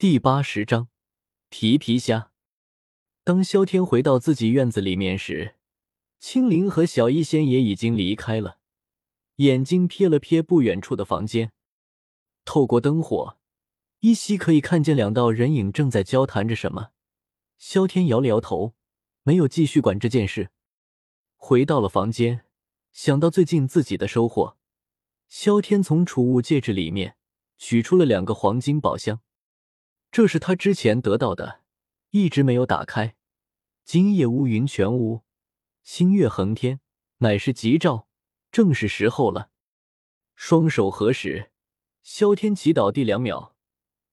第八十章皮皮虾。当萧天回到自己院子里面时，青灵和小医仙也已经离开了。眼睛瞥了瞥不远处的房间，透过灯火，依稀可以看见两道人影正在交谈着什么。萧天摇了摇头，没有继续管这件事，回到了房间。想到最近自己的收获，萧天从储物戒指里面取出了两个黄金宝箱。这是他之前得到的，一直没有打开。今夜乌云全无，星月恒天，乃是吉兆，正是时候了。双手合十，萧天祈祷地两秒，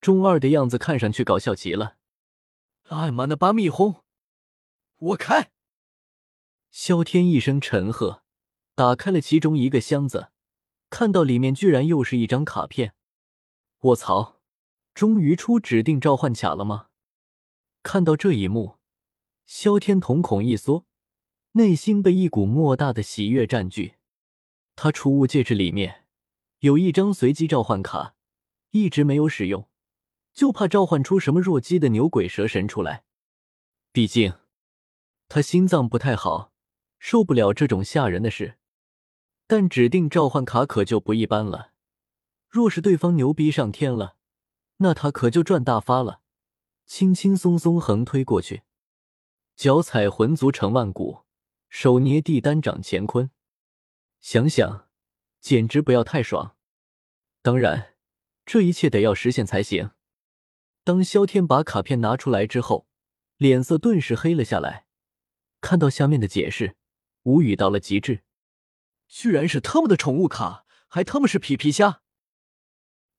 中二的样子看上去搞笑极了。艾玛的巴密轰，我开！萧天一声沉喝，打开了其中一个箱子，看到里面居然又是一张卡片。卧槽！终于出指定召唤卡了吗？看到这一幕，萧天瞳孔一缩，内心被一股莫大的喜悦占据。他储物戒指里面有一张随机召唤卡，一直没有使用，就怕召唤出什么弱鸡的牛鬼蛇神出来。毕竟他心脏不太好，受不了这种吓人的事。但指定召唤卡可就不一般了，若是对方牛逼上天了。那他可就赚大发了，轻轻松松横推过去，脚踩魂足成万骨，手捏地丹掌乾坤，想想简直不要太爽。当然，这一切得要实现才行。当萧天把卡片拿出来之后，脸色顿时黑了下来，看到下面的解释，无语到了极致。居然是他们的宠物卡，还他妈是皮皮虾！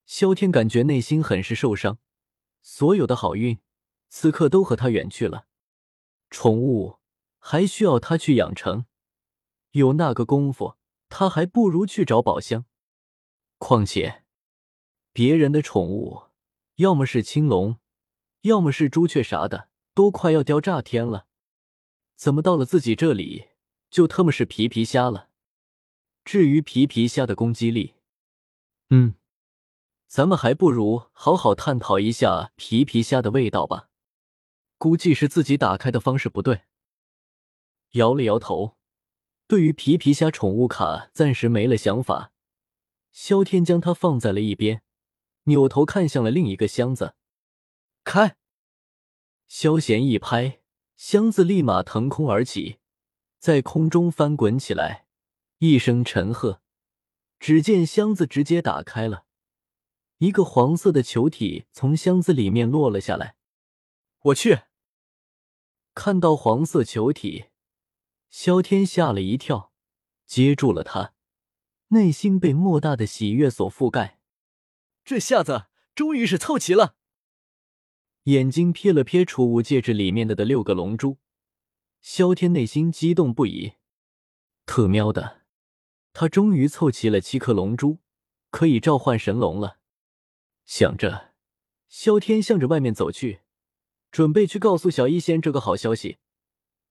萧天感觉内心很是受伤，所有的好运此刻都和他远去了。宠物还需要他去养成，有那个功夫，他还不如去找宝箱。况且，别人的宠物要么是青龙，要么是朱雀啥的，都快要掉炸天了，怎么到了自己这里就特么是皮皮虾了？至于皮皮虾的攻击力，嗯。咱们还不如好好探讨一下皮皮虾的味道吧。估计是自己打开的方式不对。摇了摇头，对于皮皮虾宠物卡暂时没了想法。萧天将它放在了一边，扭头看向了另一个箱子，开。萧贤一拍，箱子立马腾空而起，在空中翻滚起来。一声沉喝，只见箱子直接打开了。一个黄色的球体从箱子里面落了下来，我去！看到黄色球体，萧天吓了一跳，接住了它，内心被莫大的喜悦所覆盖。这下子终于是凑齐了。眼睛瞥了瞥储物戒指里面的的六个龙珠，萧天内心激动不已。特喵的，他终于凑齐了七颗龙珠，可以召唤神龙了。想着，萧天向着外面走去，准备去告诉小医仙这个好消息。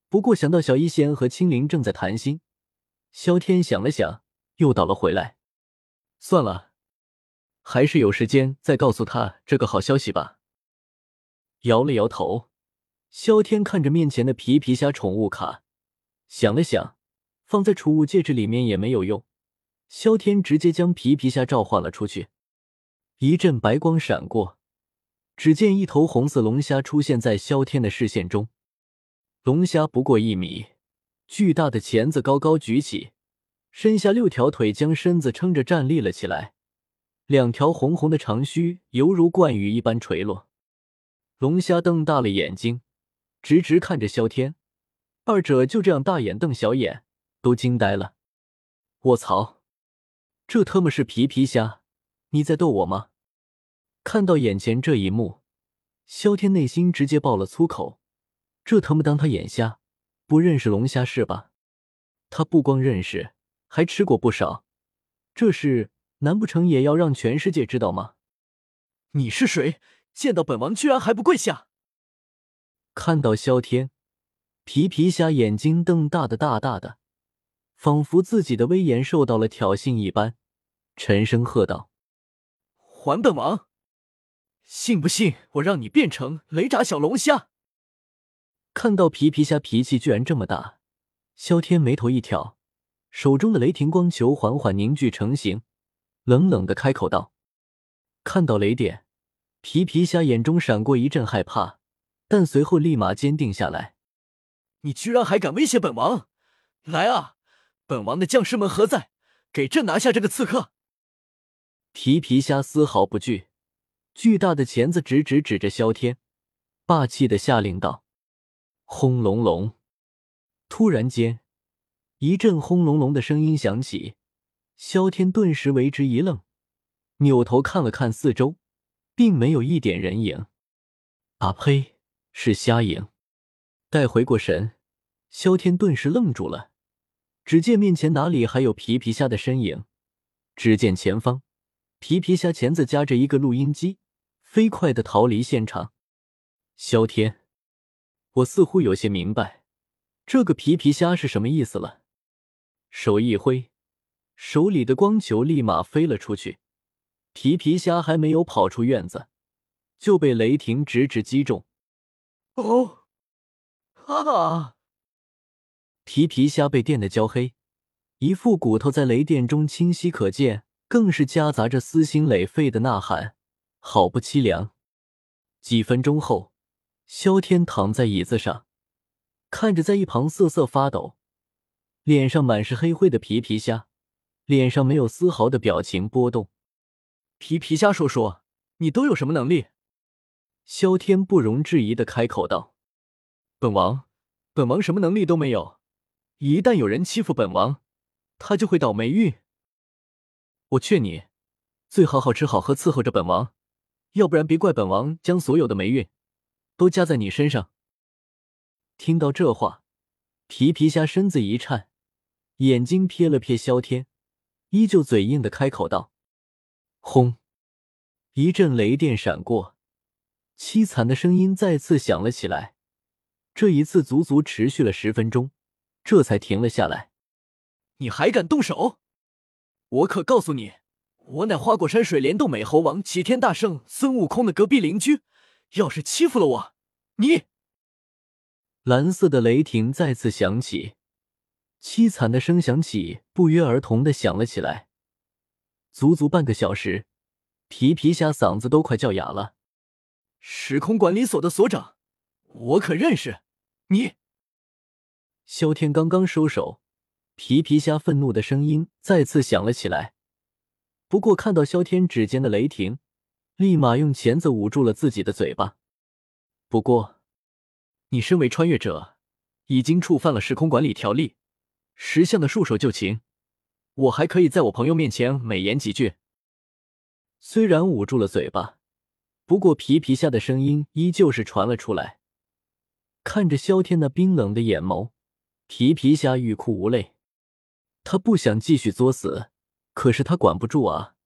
不过想到小医仙和青灵正在谈心，萧天想了想，又倒了回来。算了，还是有时间再告诉他这个好消息吧。摇了摇头，萧天看着面前的皮皮虾宠物卡，想了想，放在储物戒指里面也没有用。萧天直接将皮皮虾召唤了出去。一阵白光闪过，只见一头红色龙虾出现在萧天的视线中。龙虾不过一米，巨大的钳子高高举起，身下六条腿将身子撑着站立了起来，两条红红的长须犹如冠羽一般垂落。龙虾瞪大了眼睛，直直看着萧天，二者就这样大眼瞪小眼，都惊呆了。卧槽，这他妈是皮皮虾！你在逗我吗？看到眼前这一幕，萧天内心直接爆了粗口。这他妈当他眼瞎，不认识龙虾是吧？他不光认识，还吃过不少。这事难不成也要让全世界知道吗？你是谁？见到本王居然还不跪下？看到萧天，皮皮虾眼睛瞪大的大大的，仿佛自己的威严受到了挑衅一般，沉声喝道。还本王！信不信我让你变成雷炸小龙虾？看到皮皮虾脾气居然这么大，萧天眉头一挑，手中的雷霆光球缓缓凝聚成型，冷冷的开口道：“看到雷电，皮皮虾眼中闪过一阵害怕，但随后立马坚定下来。你居然还敢威胁本王！来啊，本王的将士们何在？给朕拿下这个刺客！”皮皮虾丝毫不惧，巨大的钳子直直指着萧天，霸气的下令道：“轰隆隆！”突然间，一阵轰隆隆的声音响起，萧天顿时为之一愣，扭头看了看四周，并没有一点人影。啊呸！是虾影。待回过神，萧天顿时愣住了，只见面前哪里还有皮皮虾的身影？只见前方。皮皮虾钳子夹着一个录音机，飞快的逃离现场。萧天，我似乎有些明白这个皮皮虾是什么意思了。手一挥，手里的光球立马飞了出去。皮皮虾还没有跑出院子，就被雷霆直直击中。哦，啊！皮皮虾被电得焦黑，一副骨头在雷电中清晰可见。更是夹杂着撕心裂肺的呐喊，好不凄凉。几分钟后，萧天躺在椅子上，看着在一旁瑟瑟发抖、脸上满是黑灰的皮皮虾，脸上没有丝毫的表情波动。皮皮虾，说说你都有什么能力？萧天不容置疑的开口道：“本王，本王什么能力都没有。一旦有人欺负本王，他就会倒霉运。”我劝你，最好好吃好喝伺候着本王，要不然别怪本王将所有的霉运都加在你身上。听到这话，皮皮虾身子一颤，眼睛瞥了瞥萧天，依旧嘴硬的开口道：“轰！”一阵雷电闪过，凄惨的声音再次响了起来。这一次足足持续了十分钟，这才停了下来。你还敢动手？我可告诉你，我乃花果山水帘洞美猴王齐天大圣孙悟空的隔壁邻居，要是欺负了我，你……蓝色的雷霆再次响起，凄惨的声响起，不约而同的响了起来。足足半个小时，皮皮虾嗓子都快叫哑了。时空管理所的所长，我可认识你。萧天刚刚收手。皮皮虾愤怒的声音再次响了起来，不过看到萧天指尖的雷霆，立马用钳子捂住了自己的嘴巴。不过，你身为穿越者，已经触犯了时空管理条例，识相的束手就擒。我还可以在我朋友面前美言几句。虽然捂住了嘴巴，不过皮皮虾的声音依旧是传了出来。看着萧天那冰冷的眼眸，皮皮虾欲哭无泪。他不想继续作死，可是他管不住啊。